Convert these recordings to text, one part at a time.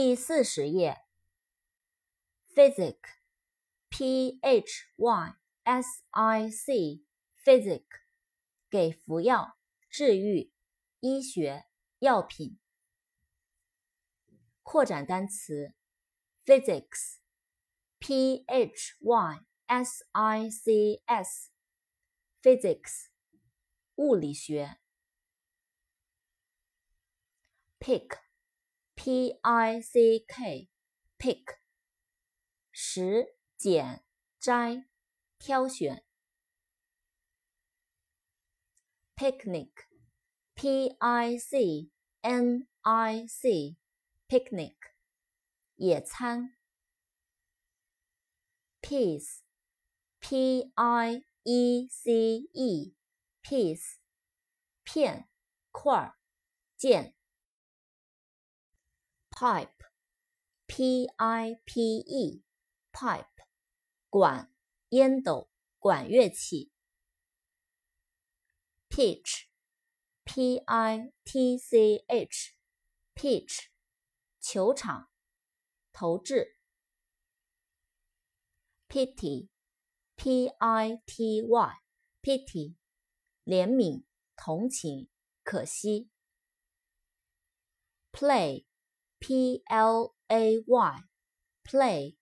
第四十页，physic，p h y s i c，physic，给服药、治愈、医学、药品。扩展单词，physics，p h y s i c s，physics，物理学。pick。P I C K，pick，拾、捡、摘、挑选。Picnic，P I C N I C，picnic，野餐。Piece，P I E C E，piece，片、块、件。pipe, p i p e, pipe, 管，烟斗，管乐器。pitch, p i t c h, pitch, 球场，投掷。pity, p i t y, pity, 怜悯，同情，可惜。play P L A Y，play，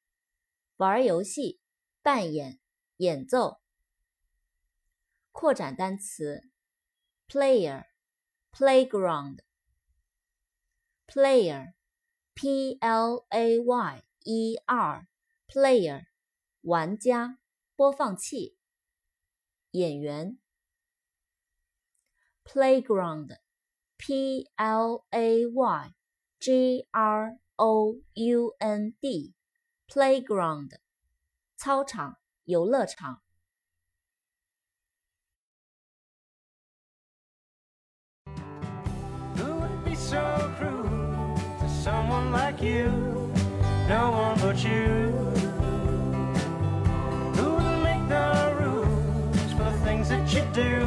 玩游戏，扮演，演奏。扩展单词，player，playground，player，P L A Y E R，player，玩家，播放器，演员。playground，P L A Y。G R O U N D，playground，操场、游乐场。So cruel to someone like you, no one but you. Who would make the rules for the things that you do?